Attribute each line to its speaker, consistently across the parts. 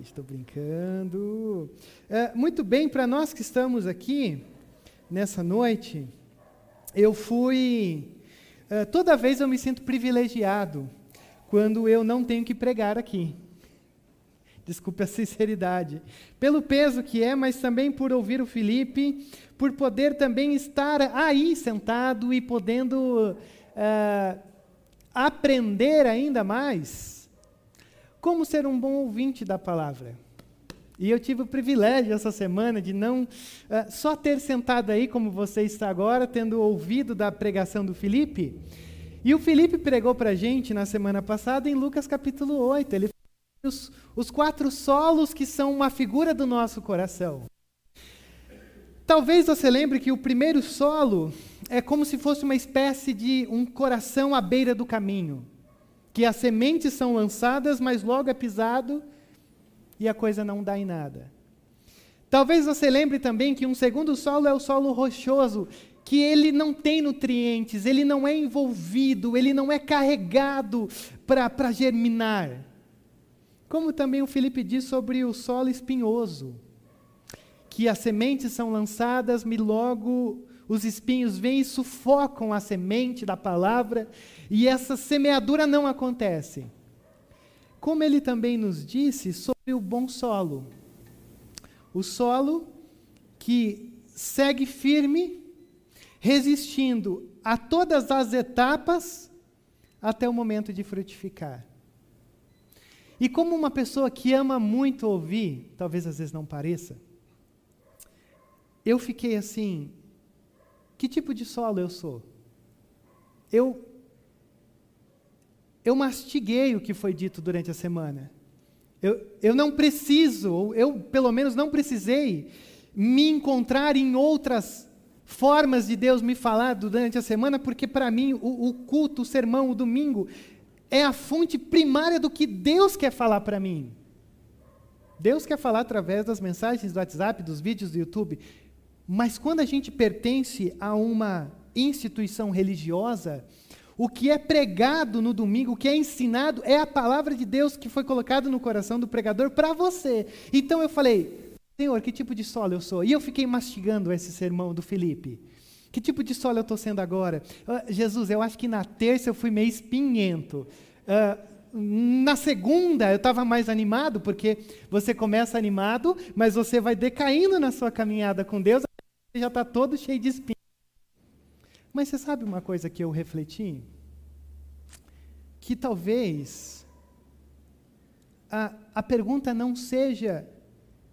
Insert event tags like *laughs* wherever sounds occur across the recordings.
Speaker 1: Estou brincando. É, muito bem, para nós que estamos aqui nessa noite, eu fui. É, toda vez eu me sinto privilegiado quando eu não tenho que pregar aqui. Desculpe a *laughs* sinceridade. Pelo peso que é, mas também por ouvir o Felipe, por poder também estar aí sentado e podendo é, aprender ainda mais como ser um bom ouvinte da palavra. E eu tive o privilégio essa semana de não uh, só ter sentado aí, como você está agora, tendo ouvido da pregação do Felipe. E o Felipe pregou para a gente na semana passada em Lucas capítulo 8. Ele os, os quatro solos que são uma figura do nosso coração. Talvez você lembre que o primeiro solo é como se fosse uma espécie de um coração à beira do caminho que as sementes são lançadas, mas logo é pisado e a coisa não dá em nada. Talvez você lembre também que um segundo solo é o solo rochoso, que ele não tem nutrientes, ele não é envolvido, ele não é carregado para germinar. Como também o Felipe diz sobre o solo espinhoso, que as sementes são lançadas, e logo os espinhos vêm e sufocam a semente da palavra, e essa semeadura não acontece. Como ele também nos disse sobre o bom solo. O solo que segue firme, resistindo a todas as etapas até o momento de frutificar. E como uma pessoa que ama muito ouvir, talvez às vezes não pareça, eu fiquei assim: que tipo de solo eu sou? Eu eu mastiguei o que foi dito durante a semana. Eu, eu não preciso, eu pelo menos não precisei, me encontrar em outras formas de Deus me falar durante a semana, porque para mim o, o, culto, o sermão, o domingo, é a fonte primária do que Deus quer falar para mim. Deus quer falar através das mensagens do WhatsApp, dos vídeos do YouTube, mas quando a gente pertence a uma instituição religiosa, o que é pregado no domingo, o que é ensinado, é a palavra de Deus que foi colocada no coração do pregador para você. Então eu falei, Senhor, que tipo de solo eu sou? E eu fiquei mastigando esse sermão do Felipe. Que tipo de solo eu estou sendo agora? Uh, Jesus, eu acho que na terça eu fui meio espinhento. Uh, na segunda eu estava mais animado, porque você começa animado, mas você vai decaindo na sua caminhada com Deus, você já está todo cheio de espinhos. Mas você sabe uma coisa que eu refleti? Que talvez a, a pergunta não seja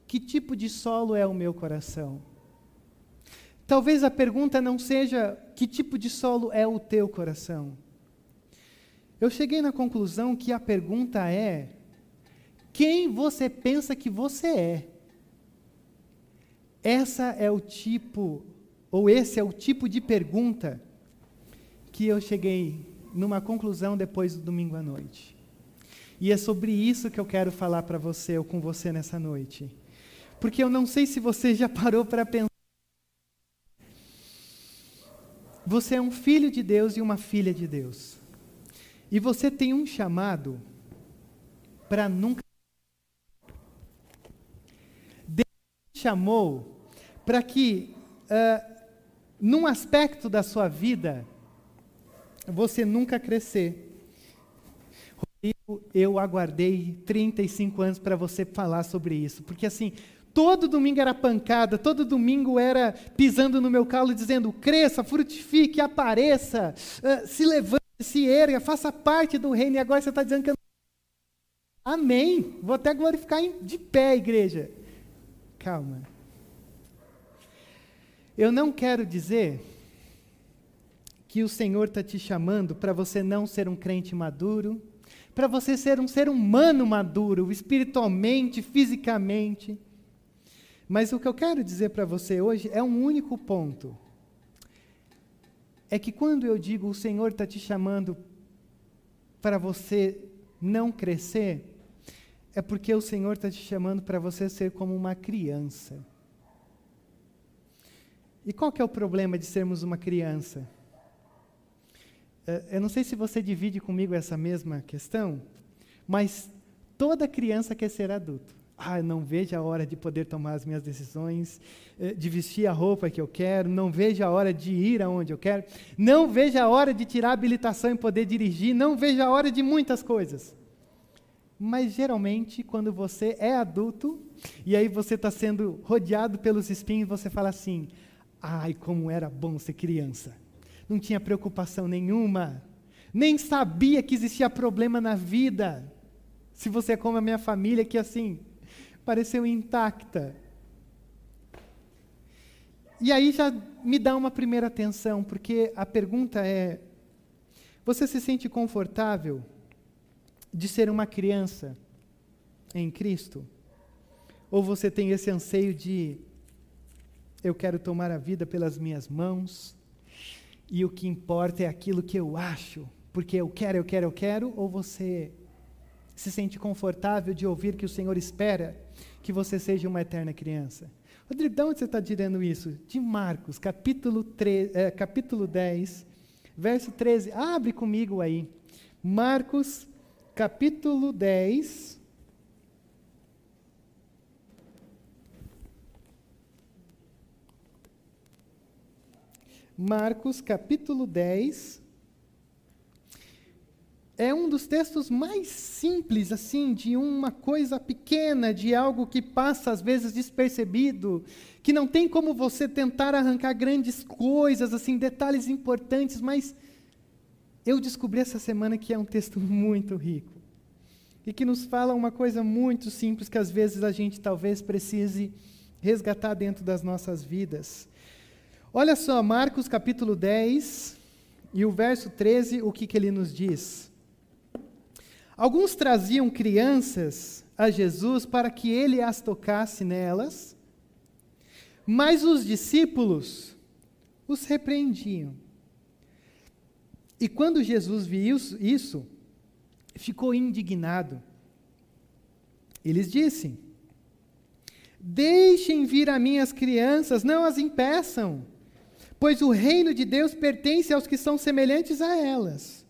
Speaker 1: que tipo de solo é o meu coração. Talvez a pergunta não seja que tipo de solo é o teu coração. Eu cheguei na conclusão que a pergunta é: quem você pensa que você é? Essa é o tipo ou esse é o tipo de pergunta que eu cheguei numa conclusão depois do domingo à noite. E é sobre isso que eu quero falar para você ou com você nessa noite. Porque eu não sei se você já parou para pensar. Você é um filho de Deus e uma filha de Deus. E você tem um chamado para nunca. Deus te chamou para que uh, num aspecto da sua vida, você nunca crescer. Rodrigo, eu aguardei 35 anos para você falar sobre isso, porque assim, todo domingo era pancada, todo domingo era pisando no meu calo dizendo: cresça, frutifique, apareça, uh, se levante, se erga, faça parte do reino, e agora você está dizendo que eu Amém. Vou até glorificar de pé, igreja. Calma. Eu não quero dizer que o Senhor está te chamando para você não ser um crente maduro, para você ser um ser humano maduro, espiritualmente, fisicamente. Mas o que eu quero dizer para você hoje é um único ponto. É que quando eu digo o Senhor está te chamando para você não crescer, é porque o Senhor está te chamando para você ser como uma criança. E qual que é o problema de sermos uma criança? É, eu não sei se você divide comigo essa mesma questão, mas toda criança quer ser adulto. Ah, não vejo a hora de poder tomar as minhas decisões, eh, de vestir a roupa que eu quero, não vejo a hora de ir aonde eu quero, não vejo a hora de tirar a habilitação e poder dirigir, não vejo a hora de muitas coisas. Mas geralmente, quando você é adulto, e aí você está sendo rodeado pelos espinhos, você fala assim: ai, como era bom ser criança. Não tinha preocupação nenhuma, nem sabia que existia problema na vida. Se você é como a minha família, que assim, pareceu intacta. E aí já me dá uma primeira atenção, porque a pergunta é: você se sente confortável de ser uma criança em Cristo? Ou você tem esse anseio de eu quero tomar a vida pelas minhas mãos e o que importa é aquilo que eu acho, porque eu quero, eu quero, eu quero? Ou você se sente confortável de ouvir que o Senhor espera que você seja uma eterna criança. Rodrigo, de onde você está tirando isso? De Marcos, capítulo, 3, é, capítulo 10, verso 13. Abre comigo aí. Marcos, capítulo 10. Marcos, capítulo 10, é um dos textos mais simples, assim, de uma coisa pequena, de algo que passa às vezes despercebido, que não tem como você tentar arrancar grandes coisas, assim, detalhes importantes, mas eu descobri essa semana que é um texto *laughs* muito rico e que nos fala uma coisa muito simples que às vezes a gente talvez precise resgatar dentro das nossas vidas. Olha só, Marcos capítulo 10 e o verso 13, o que, que ele nos diz? Alguns traziam crianças a Jesus para que ele as tocasse nelas, mas os discípulos os repreendiam. E quando Jesus viu isso, ficou indignado. Eles disse: Deixem vir a minhas crianças, não as impeçam, pois o reino de Deus pertence aos que são semelhantes a elas.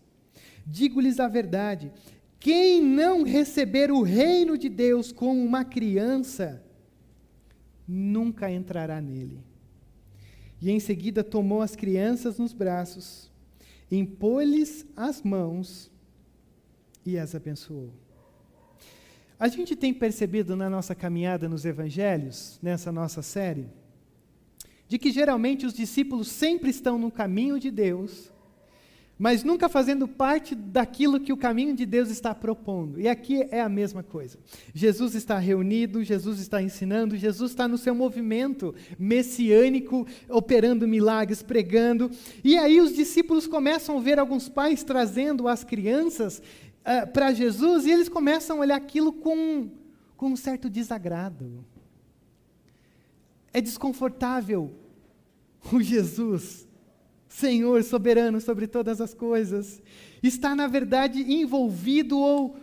Speaker 1: Digo-lhes a verdade: quem não receber o reino de Deus como uma criança, nunca entrará nele. E em seguida tomou as crianças nos braços, impôs-lhes as mãos e as abençoou. A gente tem percebido na nossa caminhada nos evangelhos, nessa nossa série, de que geralmente os discípulos sempre estão no caminho de Deus, mas nunca fazendo parte daquilo que o caminho de Deus está propondo. E aqui é a mesma coisa. Jesus está reunido, Jesus está ensinando, Jesus está no seu movimento messiânico, operando milagres, pregando. E aí os discípulos começam a ver alguns pais trazendo as crianças uh, para Jesus e eles começam a olhar aquilo com, com um certo desagrado. É desconfortável o Jesus Senhor soberano sobre todas as coisas, está, na verdade, envolvido ou,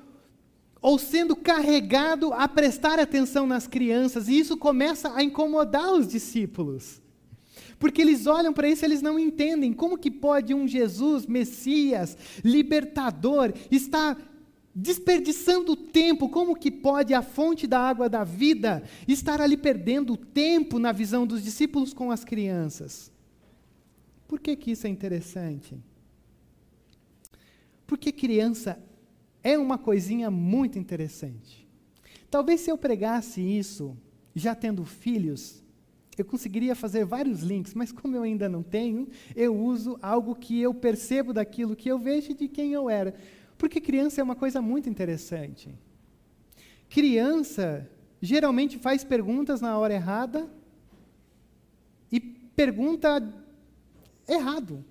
Speaker 1: ou sendo carregado a prestar atenção nas crianças, e isso começa a incomodar os discípulos. Porque eles olham para isso e eles não entendem como que pode um Jesus, Messias, libertador, estar desperdiçando tempo, como que pode a fonte da água da vida estar ali perdendo tempo na visão dos discípulos com as crianças? Por que, que isso é interessante? Porque criança é uma coisinha muito interessante. Talvez se eu pregasse isso, já tendo filhos, eu conseguiria fazer vários links, mas como eu ainda não tenho, eu uso algo que eu percebo daquilo que eu vejo de quem eu era. Porque criança é uma coisa muito interessante. Criança geralmente faz perguntas na hora errada e pergunta errado.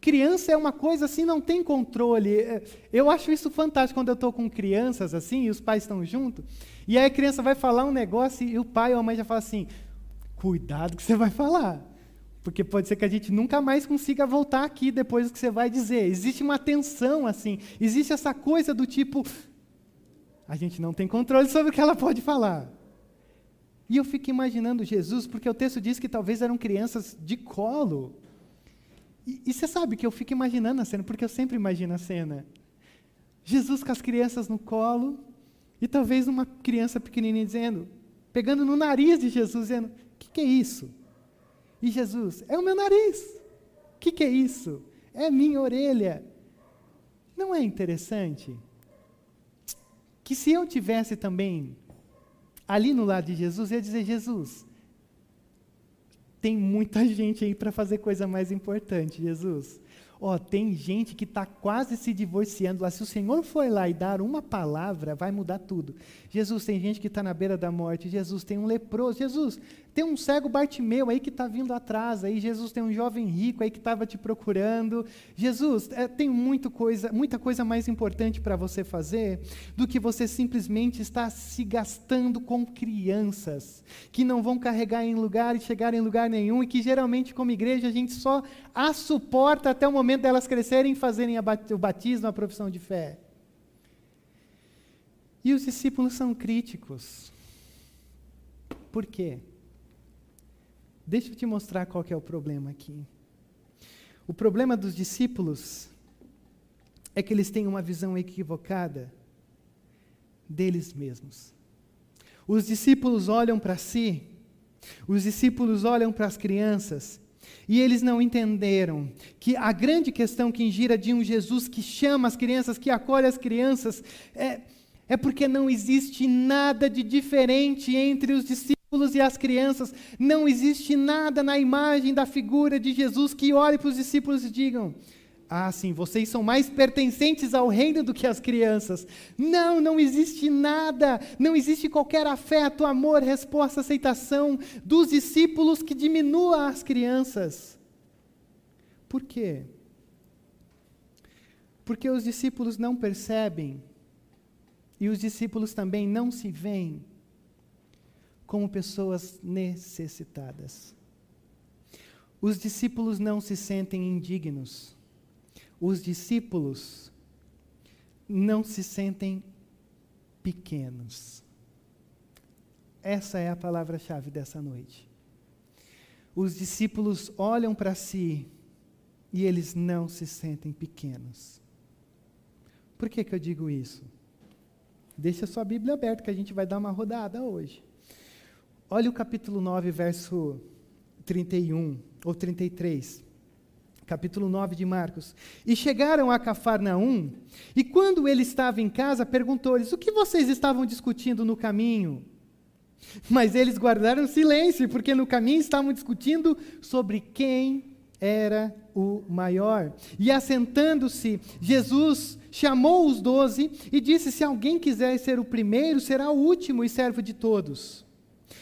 Speaker 1: Criança é uma coisa assim, não tem controle. É, eu acho isso fantástico quando eu estou com crianças assim, e os pais estão juntos, e aí a criança vai falar um negócio e o pai ou a mãe já fala assim: cuidado que você vai falar. Porque pode ser que a gente nunca mais consiga voltar aqui depois do que você vai dizer. Existe uma tensão assim, existe essa coisa do tipo, a gente não tem controle sobre o que ela pode falar. E eu fico imaginando Jesus, porque o texto diz que talvez eram crianças de colo. E, e você sabe que eu fico imaginando a cena, porque eu sempre imagino a cena. Jesus com as crianças no colo, E talvez uma criança pequenininha dizendo, pegando no nariz de Jesus, dizendo: O que, que é isso? E Jesus: É o meu nariz. O que, que é isso? É minha orelha. Não é interessante? Que se eu tivesse também ali no lado de Jesus, eu ia dizer: Jesus, tem muita *laughs* gente aí para fazer coisa mais importante, Jesus. Ó, oh, tem gente que está quase se divorciando lá. Se o Senhor for lá e dar uma palavra, vai mudar tudo. Jesus, tem gente que está na beira da morte. Jesus, tem um leproso. Jesus, tem um cego Bartimeu aí que está vindo atrás, aí Jesus tem um jovem rico aí que estava te procurando. Jesus, é, tem muito coisa, muita coisa mais importante para você fazer do que você simplesmente estar se gastando com crianças que não vão carregar em lugar e chegar em lugar nenhum e que geralmente como igreja a gente só as suporta até o momento delas crescerem e fazerem o batismo, a profissão de fé. E os discípulos são críticos. Por quê? Deixa eu te mostrar qual é o problema aqui. O problema dos discípulos é que eles têm uma visão equivocada deles mesmos. Os discípulos olham para si, os discípulos olham para as crianças, e eles não entenderam que a grande questão que gira de um Jesus que chama as crianças, que acolhe as crianças, é, é porque não existe nada de diferente entre os discípulos discípulos e as crianças. Não existe nada na imagem da figura de Jesus que olhe para os discípulos e digam: ah, sim, vocês são mais pertencentes ao reino do que as crianças. Não, não existe nada, não existe qualquer afeto, amor, resposta, aceitação dos discípulos que diminua as crianças. Por quê? Porque os discípulos não percebem e os discípulos também não se veem como pessoas necessitadas. Os discípulos não se sentem indignos. Os discípulos não se sentem pequenos. Essa é a palavra-chave dessa noite. Os discípulos olham para si e eles não se sentem pequenos. Por que, que eu digo isso? Deixa sua Bíblia aberta que a gente vai dar uma rodada hoje. Olha o capítulo 9, verso 31 ou 33. Capítulo 9 de Marcos. E chegaram a Cafarnaum, e quando ele estava em casa, perguntou-lhes: O que vocês estavam discutindo no caminho? Mas eles guardaram silêncio, porque no caminho estavam discutindo sobre quem era o maior. E assentando-se, Jesus chamou os doze e disse: Se alguém quiser ser o primeiro, será o último e servo de todos.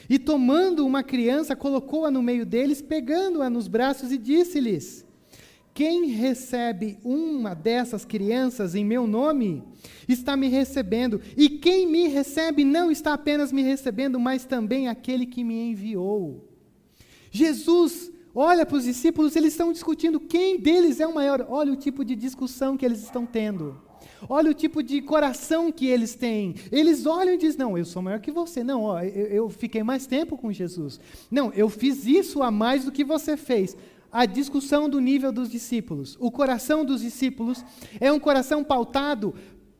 Speaker 1: E tomando uma criança, colocou-a no meio deles, pegando-a nos braços e disse-lhes: Quem recebe uma dessas crianças em meu nome, está me recebendo. E quem me recebe não está apenas me recebendo, mas também aquele que me enviou. Jesus olha para os discípulos, eles estão discutindo quem deles é o maior. Olha o tipo de discussão que eles estão tendo. Olha o tipo de coração que eles têm. Eles olham e dizem: Não, eu sou maior que você. Não, ó, eu, eu fiquei mais tempo com Jesus. Não, eu fiz isso a mais do que você fez. A discussão do nível dos discípulos. O coração dos discípulos é um coração pautado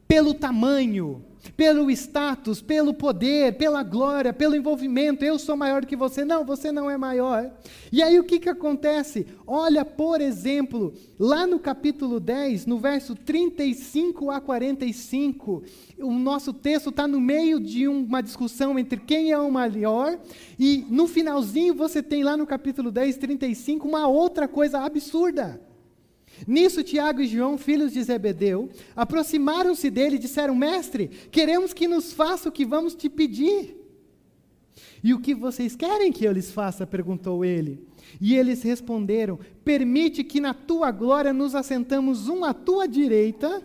Speaker 1: pelo tamanho, pelo status, pelo poder, pela glória, pelo envolvimento. Eu sou maior que você. Não, você não é maior. E aí o que, que acontece? Olha, por exemplo, lá no capítulo 10, no verso 35 a 45, o nosso texto está no meio de uma discussão entre quem é o maior, e no finalzinho você tem lá no capítulo 10, 35, uma outra coisa absurda. Nisso, Tiago e João, filhos de Zebedeu, aproximaram-se dele e disseram: Mestre, queremos que nos faça o que vamos te pedir. E o que vocês querem que eu lhes faça? perguntou ele. E eles responderam: Permite que na tua glória nos assentamos um à tua direita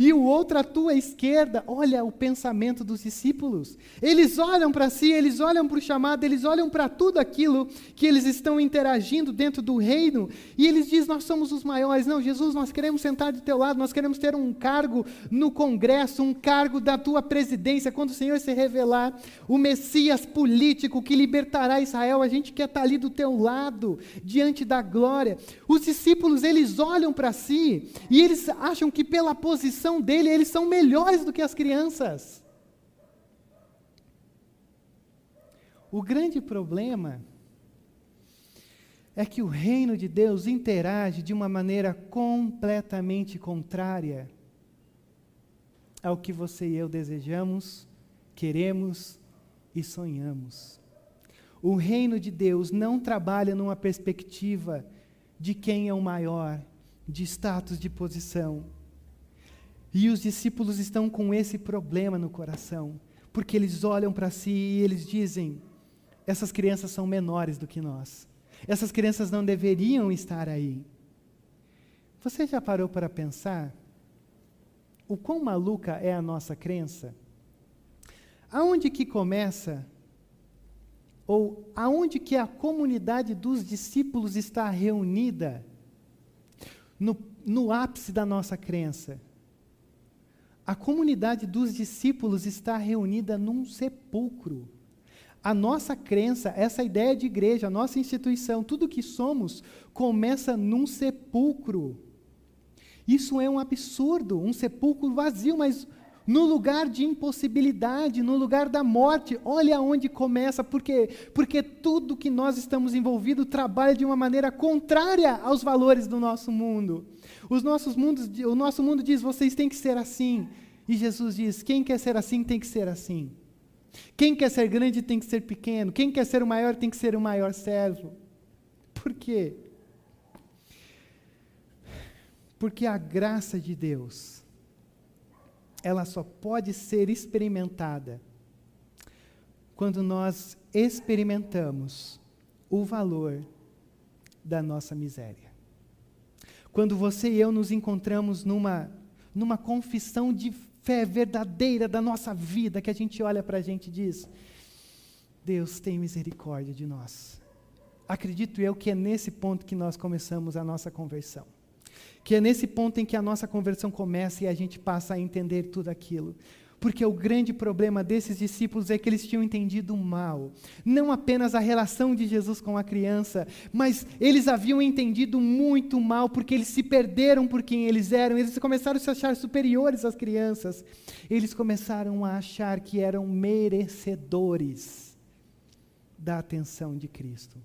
Speaker 1: e o outro à tua esquerda. Olha o pensamento dos discípulos. Eles olham para si, eles olham para o chamado, eles olham para tudo aquilo que eles estão interagindo dentro do reino, e eles dizem: Nós somos os maiores. Não, Jesus, nós queremos sentar do teu lado, nós queremos ter um cargo no Congresso, um cargo da tua presidência. Quando o Senhor se revelar, o Messias político que libertará Israel, a gente quer estar ali do teu lado, diante da glória. Os discípulos, eles olham para si e eles acham que pela posição dele, eles são melhores do que as crianças. O grande problema é que o reino de Deus interage de uma maneira completamente contrária ao que você e eu desejamos, queremos e sonhamos. O reino de Deus não trabalha numa perspectiva de quem é o maior, de status de posição. E os discípulos estão com esse problema no coração, porque eles olham para si e eles dizem: essas crianças são menores do que nós. Essas crianças não deveriam estar aí. Você já parou para pensar o quão maluca é a nossa crença? Aonde que começa ou aonde que a comunidade dos discípulos está reunida no, no ápice da nossa crença? A comunidade dos discípulos está reunida num sepulcro. A nossa crença, essa ideia de igreja, a nossa instituição, tudo que somos, começa num sepulcro. Isso é um absurdo, um sepulcro vazio, mas no lugar de impossibilidade, no lugar da morte. Olha onde começa, por quê? Porque tudo que nós estamos envolvidos trabalha de uma maneira contrária aos valores do nosso mundo. Os nossos mundos, o nosso mundo diz: vocês têm que ser assim. E Jesus diz: quem quer ser assim tem que ser assim. Quem quer ser grande tem que ser pequeno. Quem quer ser o maior tem que ser o maior servo. Por quê? Porque a graça de Deus, ela só pode ser experimentada quando nós experimentamos o valor da nossa miséria. Quando você e eu nos encontramos numa, numa confissão de fé verdadeira da nossa vida, que a gente olha para a gente e diz: Deus tem misericórdia de nós. Acredito eu que é nesse ponto que nós começamos a nossa conversão. Que é nesse ponto em que a nossa conversão começa e a gente passa a entender tudo aquilo. Porque o grande problema desses discípulos é que eles tinham entendido mal. Não apenas a relação de Jesus com a criança, mas eles haviam entendido muito mal porque eles se perderam por quem eles eram. Eles começaram a se achar superiores às crianças. Eles começaram a achar que eram merecedores da atenção de Cristo.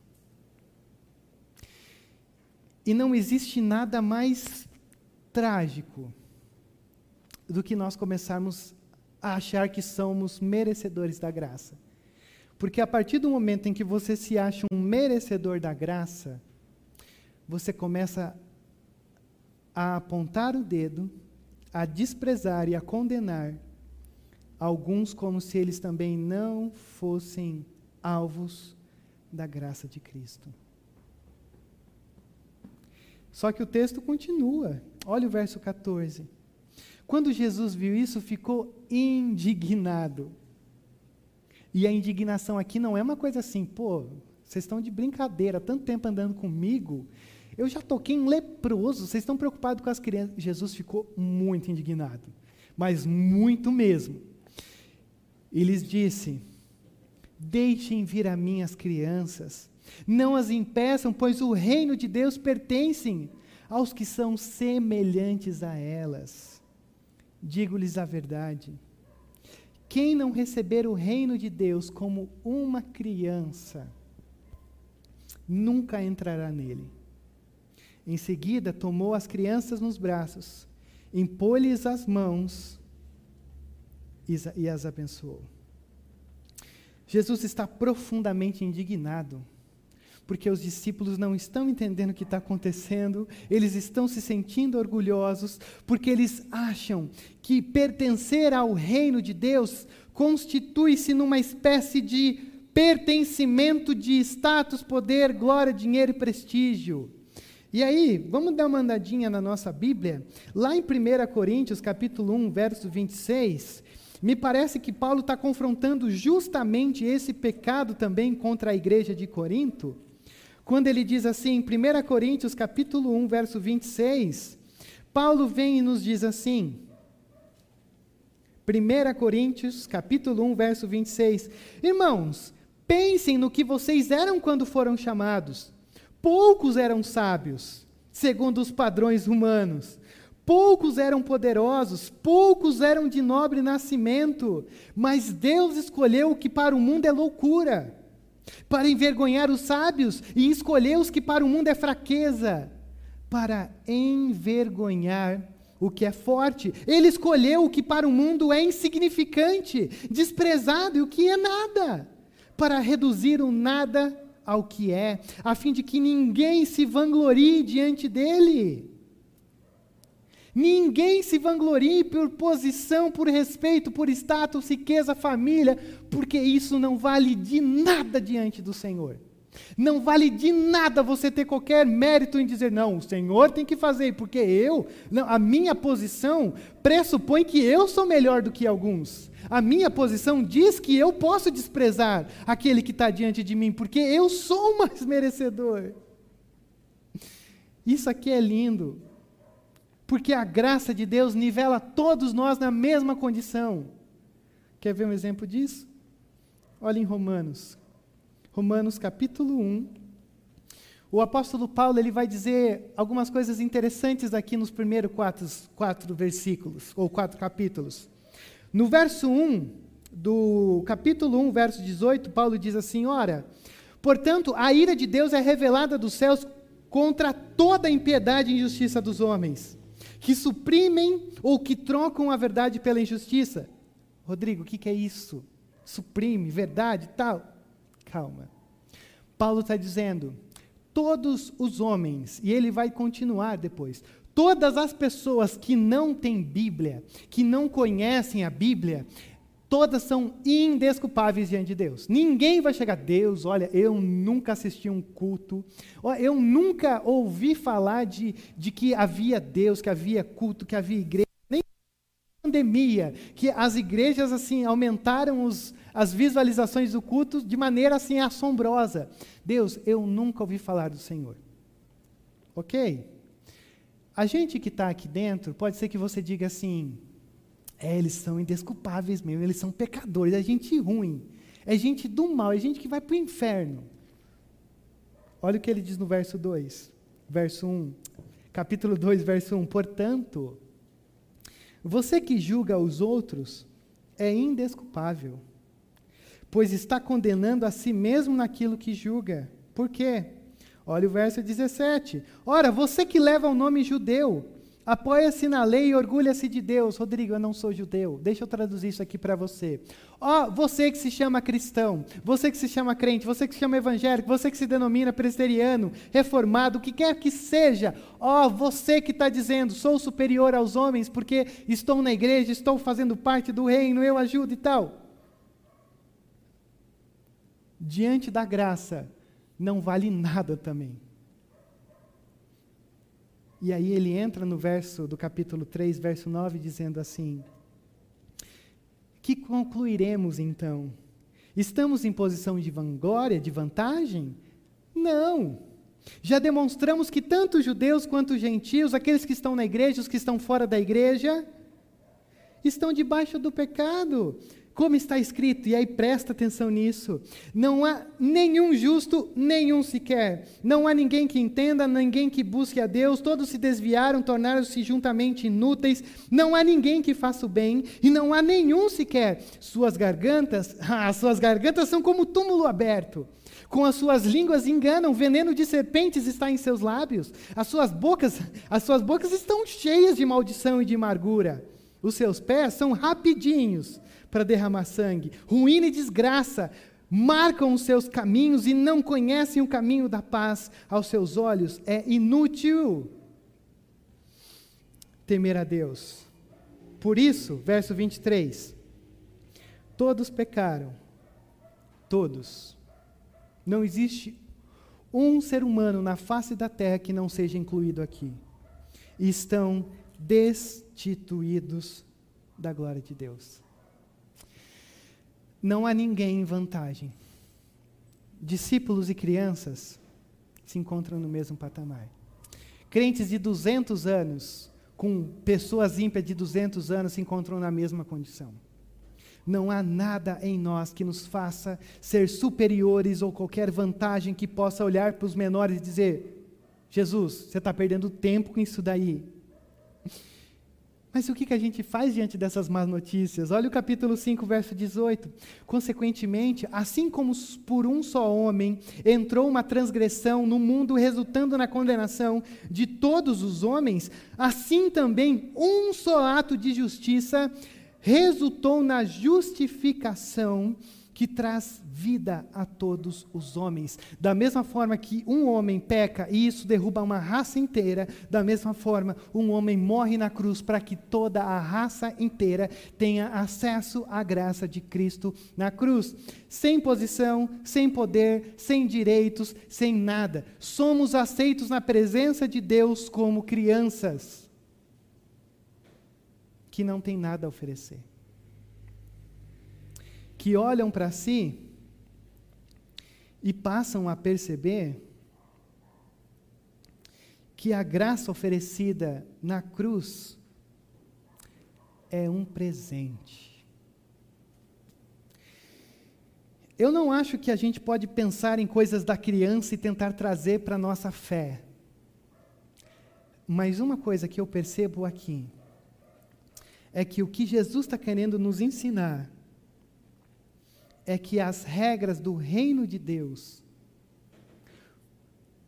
Speaker 1: E não existe nada mais trágico do que nós começarmos a achar que somos merecedores da graça. Porque a partir do momento em que você se acha um merecedor da graça, você começa a apontar o dedo, a desprezar e a condenar alguns como se eles também não fossem alvos da graça de Cristo. Só que o texto continua. Olha o verso 14. Quando Jesus viu isso, ficou indignado. E a indignação aqui não é uma coisa assim, pô, vocês estão de brincadeira, tanto tempo andando comigo, eu já toquei em leproso, vocês estão preocupados com as crianças. Jesus ficou muito indignado, mas muito mesmo. E lhes disse: Deixem vir a mim as crianças, não as impeçam, pois o reino de Deus pertence aos que são semelhantes a elas. Digo-lhes a verdade: quem não receber o reino de Deus como uma criança, nunca entrará nele. Em seguida, tomou as crianças nos braços, impôs-lhes as mãos e as abençoou. Jesus está profundamente indignado porque os discípulos não estão entendendo o que está acontecendo, eles estão se sentindo orgulhosos, porque eles acham que pertencer ao reino de Deus constitui-se numa espécie de pertencimento de status, poder, glória, dinheiro e prestígio. E aí, vamos dar uma andadinha na nossa Bíblia, lá em 1 Coríntios, capítulo 1, verso 26, me parece que Paulo está confrontando justamente esse pecado também contra a igreja de Corinto, quando ele diz assim, em 1 Coríntios capítulo 1, verso 26, Paulo vem e nos diz assim, 1 Coríntios capítulo 1, verso 26, Irmãos, pensem no que vocês eram quando foram chamados. Poucos eram sábios, segundo os padrões humanos. Poucos eram poderosos, poucos eram de nobre nascimento, mas Deus escolheu o que para o mundo é loucura para envergonhar os sábios e escolher os que para o mundo é fraqueza, para envergonhar o que é forte. Ele escolheu o que para o mundo é insignificante, desprezado e o que é nada, para reduzir o nada ao que é, a fim de que ninguém se vanglorie diante dele. Ninguém se vanglorie por posição, por respeito, por status, riqueza, família, porque isso não vale de nada diante do Senhor. Não vale de nada você ter qualquer mérito em dizer, não, o Senhor tem que fazer, porque eu, não, a minha posição pressupõe que eu sou melhor do que alguns. A minha posição diz que eu posso desprezar aquele que está diante de mim, porque eu sou mais merecedor. Isso aqui é lindo, porque a graça de Deus nivela todos nós na mesma condição. Quer ver um exemplo disso? Olha em Romanos, Romanos capítulo 1. O apóstolo Paulo ele vai dizer algumas coisas interessantes aqui nos primeiros quatro, quatro versículos, ou quatro capítulos. No verso 1, do capítulo 1, verso 18, Paulo diz assim: Ora, portanto, a ira de Deus é revelada dos céus contra toda a impiedade e injustiça dos homens, que suprimem ou que trocam a verdade pela injustiça. Rodrigo, o que, que é isso? Suprime, verdade tal calma. Paulo está dizendo: todos os homens, e ele vai continuar depois, todas as pessoas que não têm Bíblia, que não conhecem a Bíblia, todas são indesculpáveis diante de Deus. Ninguém vai chegar, Deus, olha, eu nunca assisti um culto, eu nunca ouvi falar de, de que havia Deus, que havia culto, que havia igreja, pandemia, que as igrejas assim aumentaram os, as visualizações do culto de maneira assim assombrosa. Deus, eu nunca ouvi falar do Senhor. Ok? A gente que está aqui dentro, pode ser que você diga assim: é, eles são indesculpáveis mesmo, eles são pecadores, é gente ruim, é gente do mal, é gente que vai para o inferno. Olha o que ele diz no verso 2, verso 1, capítulo 2, verso 1. Portanto, você que julga os outros é indesculpável pois está condenando a si mesmo naquilo que julga. Por quê? Olha o verso 17. Ora, você que leva o nome judeu, apoia-se na lei e orgulha-se de Deus. Rodrigo, eu não sou judeu. Deixa eu traduzir isso aqui para você. Ó, oh, você que se chama cristão, você que se chama crente, você que se chama evangélico, você que se denomina presbiteriano, reformado, o que quer que seja. Ó, oh, você que está dizendo, sou superior aos homens porque estou na igreja, estou fazendo parte do reino, eu ajudo e tal diante da graça, não vale nada também. E aí ele entra no verso do capítulo 3, verso 9, dizendo assim: Que concluiremos então? Estamos em posição de vanglória, de vantagem? Não. Já demonstramos que tanto judeus quanto gentios, aqueles que estão na igreja, os que estão fora da igreja, estão debaixo do pecado. Como está escrito, e aí presta atenção nisso: não há nenhum justo, nenhum sequer. Não há ninguém que entenda, ninguém que busque a Deus. Todos se desviaram, tornaram-se juntamente inúteis. Não há ninguém que faça o bem, e não há nenhum sequer. Suas gargantas, *laughs* as suas gargantas são como túmulo aberto. Com as suas línguas enganam, veneno de serpentes está em seus lábios. As suas bocas, *laughs* as suas bocas estão cheias de maldição e de amargura. Os seus pés são rapidinhos para derramar sangue. Ruína e desgraça marcam os seus caminhos e não conhecem o caminho da paz. Aos seus olhos é inútil temer a Deus. Por isso, verso 23, todos pecaram, todos. Não existe um ser humano na face da terra que não seja incluído aqui. E estão destituídos da glória de Deus não há ninguém em vantagem. Discípulos e crianças se encontram no mesmo patamar. Crentes de 200 anos, com pessoas ímpias de 200 anos, se encontram na mesma condição. Não há nada em nós que nos faça ser superiores ou qualquer vantagem que possa olhar para os menores e dizer: Jesus, você está perdendo tempo com isso daí. Mas o que, que a gente faz diante dessas más notícias? Olha o capítulo 5, verso 18. Consequentemente, assim como por um só homem entrou uma transgressão no mundo, resultando na condenação de todos os homens, assim também um só ato de justiça resultou na justificação que traz vida a todos os homens. Da mesma forma que um homem peca e isso derruba uma raça inteira, da mesma forma, um homem morre na cruz para que toda a raça inteira tenha acesso à graça de Cristo na cruz. Sem posição, sem poder, sem direitos, sem nada. Somos aceitos na presença de Deus como crianças que não têm nada a oferecer que olham para si e passam a perceber que a graça oferecida na cruz é um presente. Eu não acho que a gente pode pensar em coisas da criança e tentar trazer para a nossa fé. Mas uma coisa que eu percebo aqui é que o que Jesus está querendo nos ensinar é que as regras do reino de Deus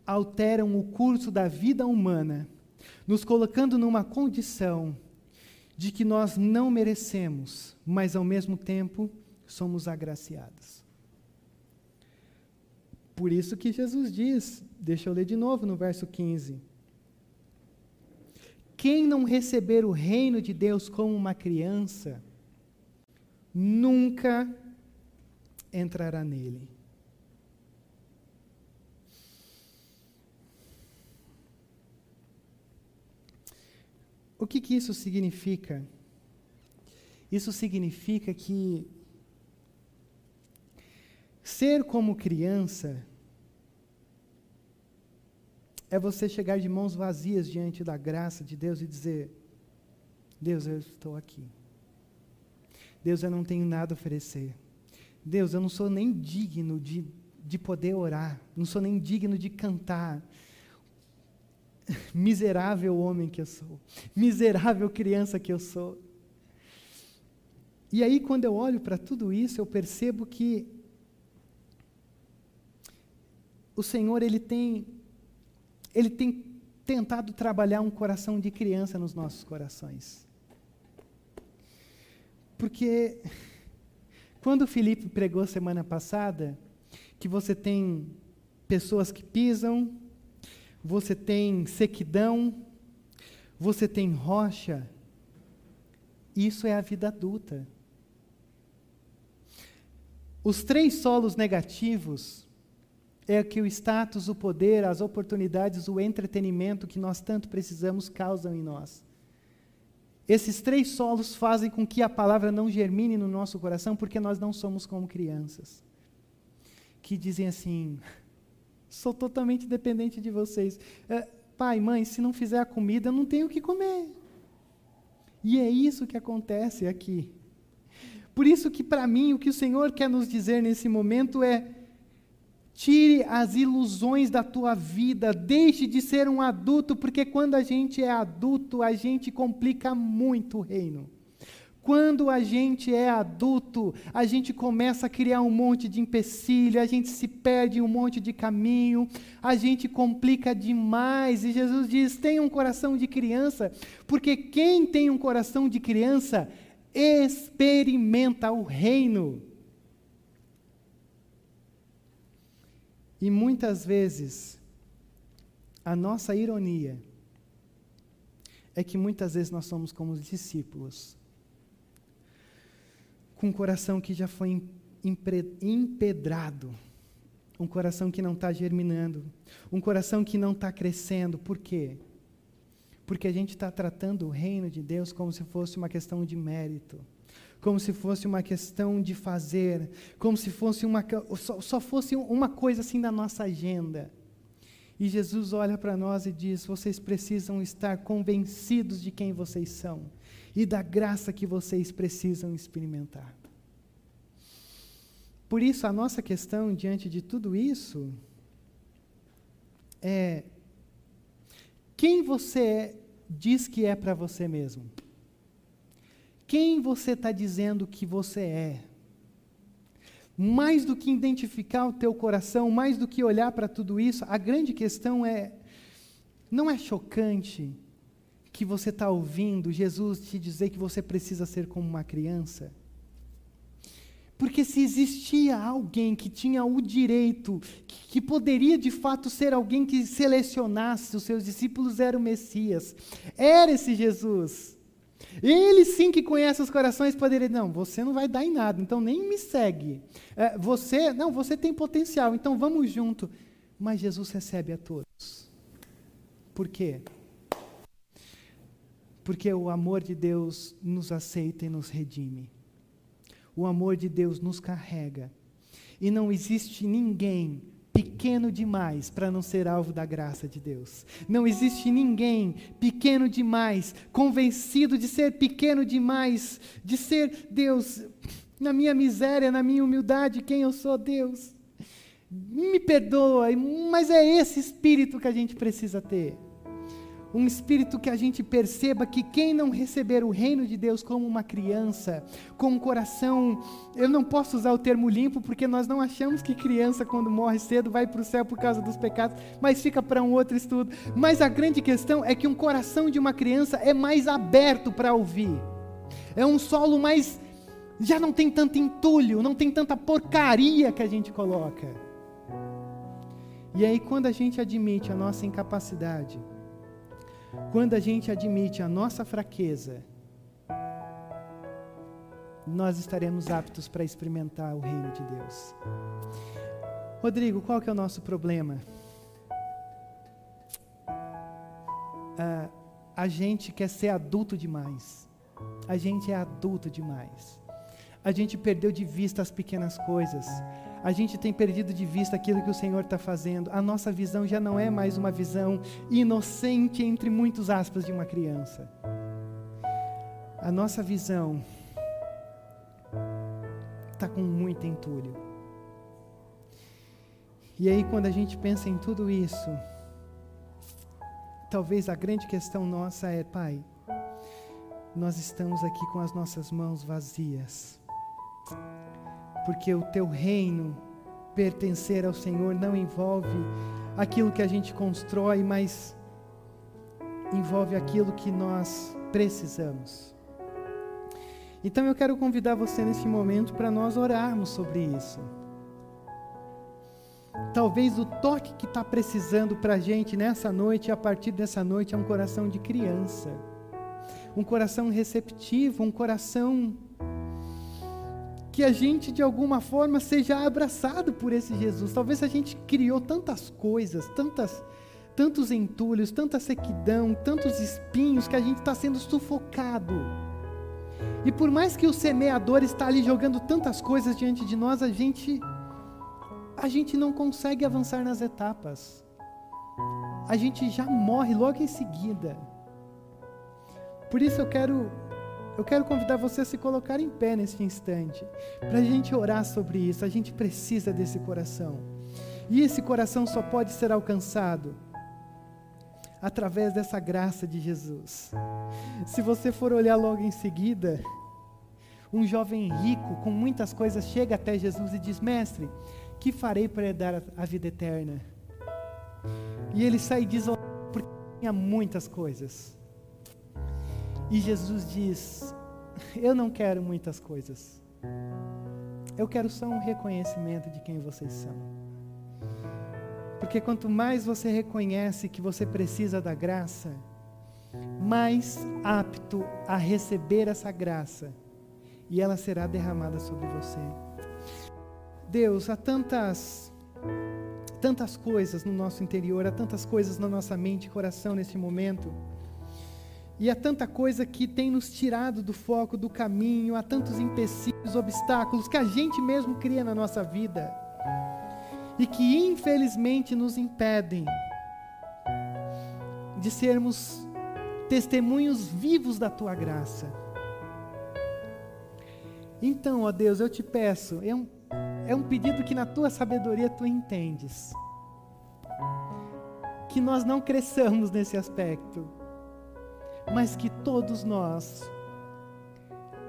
Speaker 1: alteram o curso da vida humana, nos colocando numa condição de que nós não merecemos, mas ao mesmo tempo somos agraciados. Por isso que Jesus diz, deixa eu ler de novo no verso 15: Quem não receber o reino de Deus como uma criança, nunca entrará nele. O que, que isso significa? Isso significa que ser como criança é você chegar de mãos vazias diante da graça de Deus e dizer: Deus, eu estou aqui. Deus, eu não tenho nada a oferecer. Deus, eu não sou nem digno de, de poder orar, não sou nem digno de cantar. *laughs* Miserável homem que eu sou, miserável criança que eu sou. E aí, quando eu olho para tudo isso, eu percebo que o Senhor ele tem ele tem tentado trabalhar um coração de criança nos nossos corações. Porque quando o Felipe pregou semana passada, que você tem pessoas que pisam, você tem sequidão, você tem rocha, isso é a vida adulta. Os três solos negativos é que o status, o poder, as oportunidades, o entretenimento que nós tanto precisamos causam em nós. Esses três solos fazem com que a palavra não germine no nosso coração, porque nós não somos como crianças que dizem assim: *laughs* sou totalmente dependente de vocês. É, pai, mãe, se não fizer a comida, eu não tenho o que comer. E é isso que acontece aqui. Por isso que para mim o que o Senhor quer nos dizer nesse momento é Tire as ilusões da tua vida, deixe de ser um adulto, porque quando a gente é adulto, a gente complica muito o reino. Quando a gente é adulto, a gente começa a criar um monte de empecilho, a gente se perde em um monte de caminho, a gente complica demais. E Jesus diz: tenha um coração de criança, porque quem tem um coração de criança experimenta o reino. E muitas vezes, a nossa ironia é que muitas vezes nós somos como os discípulos, com um coração que já foi empedrado, um coração que não está germinando, um coração que não está crescendo. Por quê? Porque a gente está tratando o reino de Deus como se fosse uma questão de mérito como se fosse uma questão de fazer, como se fosse uma, só, só fosse uma coisa assim da nossa agenda. E Jesus olha para nós e diz: vocês precisam estar convencidos de quem vocês são e da graça que vocês precisam experimentar. Por isso, a nossa questão diante de tudo isso é: quem você diz que é para você mesmo? Quem você está dizendo que você é. Mais do que identificar o teu coração, mais do que olhar para tudo isso, a grande questão é: não é chocante que você está ouvindo Jesus te dizer que você precisa ser como uma criança? Porque se existia alguém que tinha o direito, que, poderia de fato ser alguém que selecionasse os seus discípulos, era o Messias. Era esse Jesus. Ele sim que conhece os corações poderia, não, você não vai dar em nada, então nem me segue. É, você, não, você tem potencial, então vamos junto. Mas Jesus recebe a todos. Por quê? Porque o amor de Deus nos aceita e nos redime o amor de Deus nos carrega. E não existe ninguém pequeno demais para não ser alvo da graça de Deus. Não existe ninguém pequeno demais, convencido de ser pequeno demais, de ser Deus, na minha miséria, na minha humildade, quem eu sou, Deus. Me perdoa, mas é esse espírito que a gente precisa ter um espírito que a gente perceba que quem não receber o reino de Deus como uma criança, com um coração, eu não posso usar o termo limpo porque nós não achamos que criança quando morre cedo vai para o céu por causa dos pecados, mas fica para um outro estudo. Mas a grande questão é que um coração de uma criança é mais aberto para ouvir. É um solo mais já não tem tanto entulho, não tem tanta porcaria que a gente coloca. E aí quando a gente admite a nossa incapacidade, quando a gente admite a nossa fraqueza, nós estaremos aptos para experimentar o reino de Deus. Rodrigo, qual que é o nosso problema? Ah, a gente quer ser adulto demais. A gente é adulto demais. A gente perdeu de vista as pequenas coisas a gente tem perdido de vista aquilo que o Senhor está fazendo. A nossa visão já não é mais uma visão inocente, entre muitos aspas, de uma criança. A nossa visão está com muito entulho. E aí, quando a gente pensa em tudo isso, talvez a grande questão nossa é: Pai, nós estamos aqui com as nossas mãos vazias porque o teu reino pertencer ao Senhor não envolve aquilo que a gente constrói, mas envolve aquilo que nós precisamos. Então eu quero convidar você nesse momento para nós orarmos sobre isso. Talvez o toque que está precisando para a gente nessa noite, a partir dessa noite, é um coração de criança, um coração receptivo, um coração que a gente de alguma forma seja abraçado por esse Jesus. Talvez a gente criou tantas coisas, tantas, tantos entulhos, tanta sequidão, tantos espinhos que a gente está sendo sufocado. E por mais que o semeador está ali jogando tantas coisas diante de nós, a gente a gente não consegue avançar nas etapas. A gente já morre logo em seguida. Por isso eu quero eu quero convidar você a se colocar em pé neste instante, para a gente orar sobre isso. A gente precisa desse coração. E esse coração só pode ser alcançado através dessa graça de Jesus. Se você for olhar logo em seguida, um jovem rico com muitas coisas chega até Jesus e diz: Mestre, que farei para herdar a vida eterna? E ele sai desolado porque tinha muitas coisas. E Jesus diz: Eu não quero muitas coisas. Eu quero só um reconhecimento de quem vocês são. Porque quanto mais você reconhece que você precisa da graça, mais apto a receber essa graça e ela será derramada sobre você. Deus, há tantas tantas coisas no nosso interior, há tantas coisas na nossa mente e coração nesse momento e há tanta coisa que tem nos tirado do foco do caminho, há tantos empecilhos, obstáculos que a gente mesmo cria na nossa vida e que infelizmente nos impedem de sermos testemunhos vivos da tua graça. Então, ó Deus, eu te peço, é um, é um pedido que na tua sabedoria tu entendes, que nós não cresçamos nesse aspecto mas que todos nós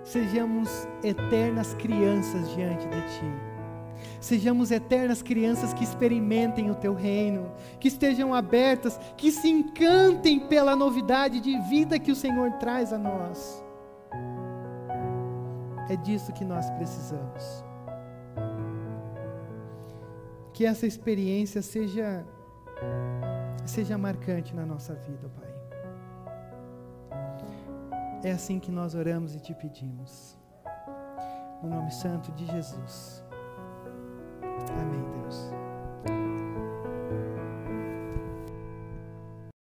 Speaker 1: sejamos eternas crianças diante de Ti. Sejamos eternas crianças que experimentem o Teu reino, que estejam abertas, que se encantem pela novidade de vida que o Senhor traz a nós. É disso que nós precisamos. Que essa experiência seja seja marcante na nossa vida, Pai. É assim que nós oramos e te pedimos. No nome santo de Jesus. Amém, Deus.